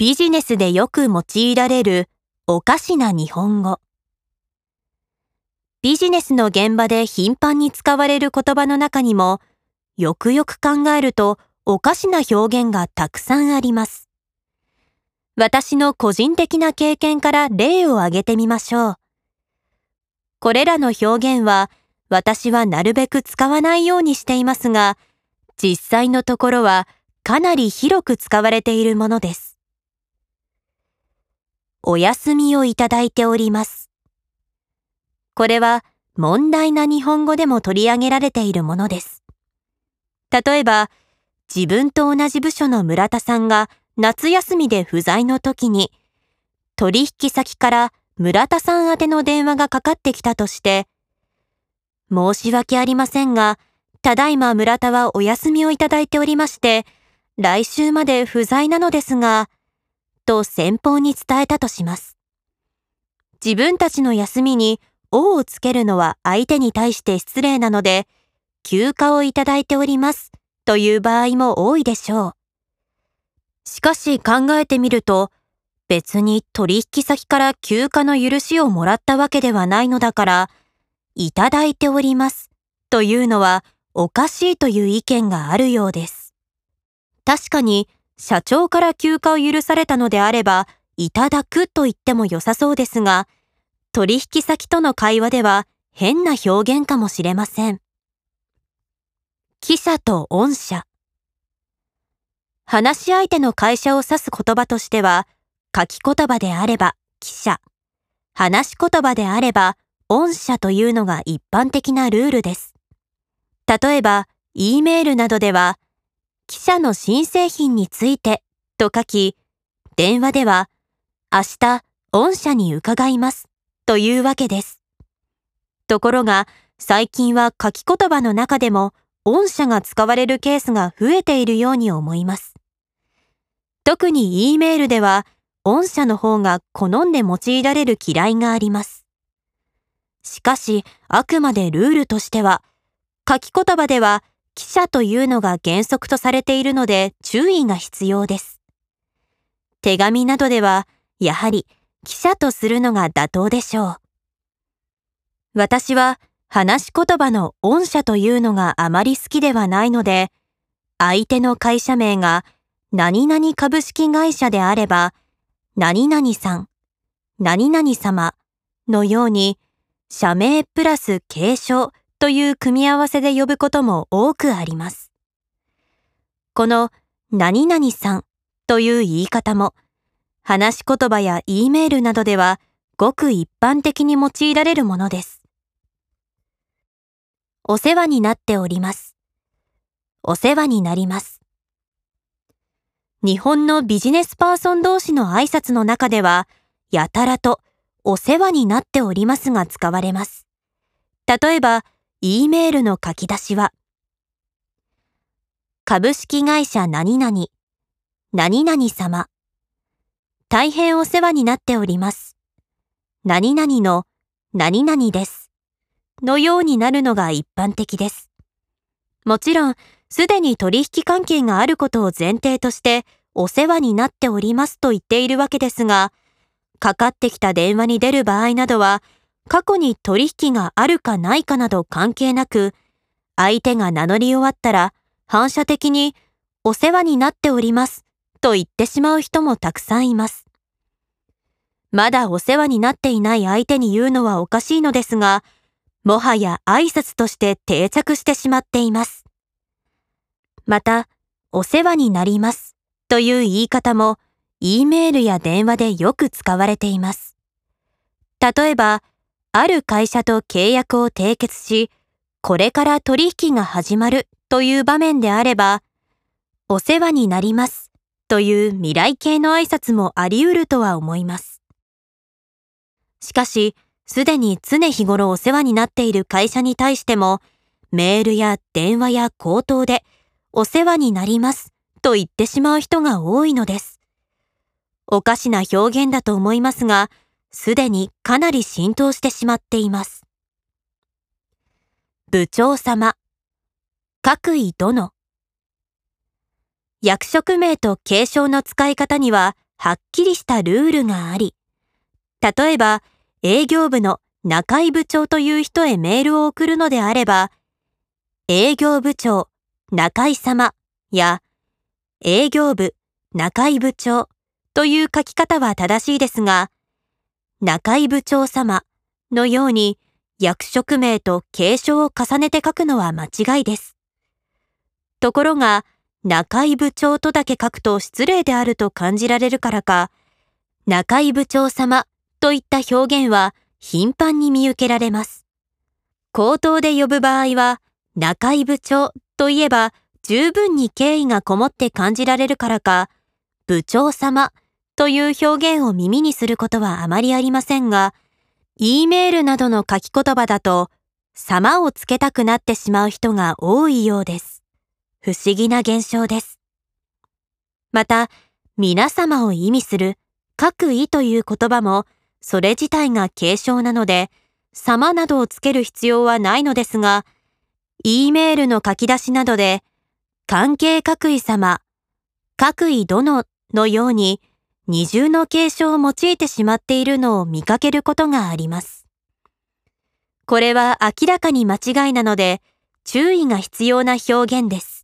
ビジネスでよく用いられるおかしな日本語。ビジネスの現場で頻繁に使われる言葉の中にも、よくよく考えるとおかしな表現がたくさんあります。私の個人的な経験から例を挙げてみましょう。これらの表現は私はなるべく使わないようにしていますが、実際のところはかなり広く使われているものです。お休みをいただいております。これは問題な日本語でも取り上げられているものです。例えば、自分と同じ部署の村田さんが夏休みで不在の時に、取引先から村田さん宛ての電話がかかってきたとして、申し訳ありませんが、ただいま村田はお休みをいただいておりまして、来週まで不在なのですが、と先方に伝えたとします。自分たちの休みに王をつけるのは相手に対して失礼なので、休暇をいただいておりますという場合も多いでしょう。しかし考えてみると、別に取引先から休暇の許しをもらったわけではないのだから、いただいておりますというのはおかしいという意見があるようです。確かに社長から休暇を許されたのであれば、いただくと言っても良さそうですが、取引先との会話では変な表現かもしれません。記者と御社。話し相手の会社を指す言葉としては、書き言葉であれば記者、話し言葉であれば御社というのが一般的なルールです。例えば、E メールなどでは、記者の新製品についてと書き、電話では明日御社に伺いますというわけです。ところが最近は書き言葉の中でも御社が使われるケースが増えているように思います。特に E メールでは御社の方が好んで用いられる嫌いがあります。しかしあくまでルールとしては書き言葉では記者というのが原則とされているので注意が必要です。手紙などでは、やはり記者とするのが妥当でしょう。私は話し言葉の御社というのがあまり好きではないので、相手の会社名が何々株式会社であれば、何々さん、何々様のように、社名プラス継承という組み合わせで呼ぶことも多くあります。この何々さんという言い方も、話し言葉や E メールなどではごく一般的に用いられるものです。お世話になっております。お世話になります。日本のビジネスパーソン同士の挨拶の中では、やたらとお世話になっておりますが使われます。例えば、E メールの書き出しは、株式会社何々、何々様、大変お世話になっております。何々の何々です。のようになるのが一般的です。もちろん、すでに取引関係があることを前提として、お世話になっておりますと言っているわけですが、かかってきた電話に出る場合などは、過去に取引があるかないかなど関係なく、相手が名乗り終わったら反射的にお世話になっておりますと言ってしまう人もたくさんいます。まだお世話になっていない相手に言うのはおかしいのですが、もはや挨拶として定着してしまっています。また、お世話になりますという言い方も E メールや電話でよく使われています。例えば、ある会社と契約を締結し、これから取引が始まるという場面であれば、お世話になりますという未来系の挨拶もあり得るとは思います。しかし、すでに常日頃お世話になっている会社に対しても、メールや電話や口頭でお世話になりますと言ってしまう人が多いのです。おかしな表現だと思いますが、すでにかなり浸透してしまっています。部長様、各位殿。役職名と継承の使い方にははっきりしたルールがあり、例えば営業部の中井部長という人へメールを送るのであれば、営業部長中井様や営業部中井部長という書き方は正しいですが、中井部長様のように役職名と継承を重ねて書くのは間違いです。ところが、中井部長とだけ書くと失礼であると感じられるからか、中井部長様といった表現は頻繁に見受けられます。口頭で呼ぶ場合は、中井部長といえば十分に敬意がこもって感じられるからか、部長様という表現を耳にすることはあまりありませんが、E メールなどの書き言葉だと、様をつけたくなってしまう人が多いようです。不思議な現象です。また、皆様を意味する各意という言葉も、それ自体が継承なので、様などをつける必要はないのですが、E メールの書き出しなどで、関係各位様、各位殿のように二重の継承を用いてしまっているのを見かけることがあります。これは明らかに間違いなので、注意が必要な表現です。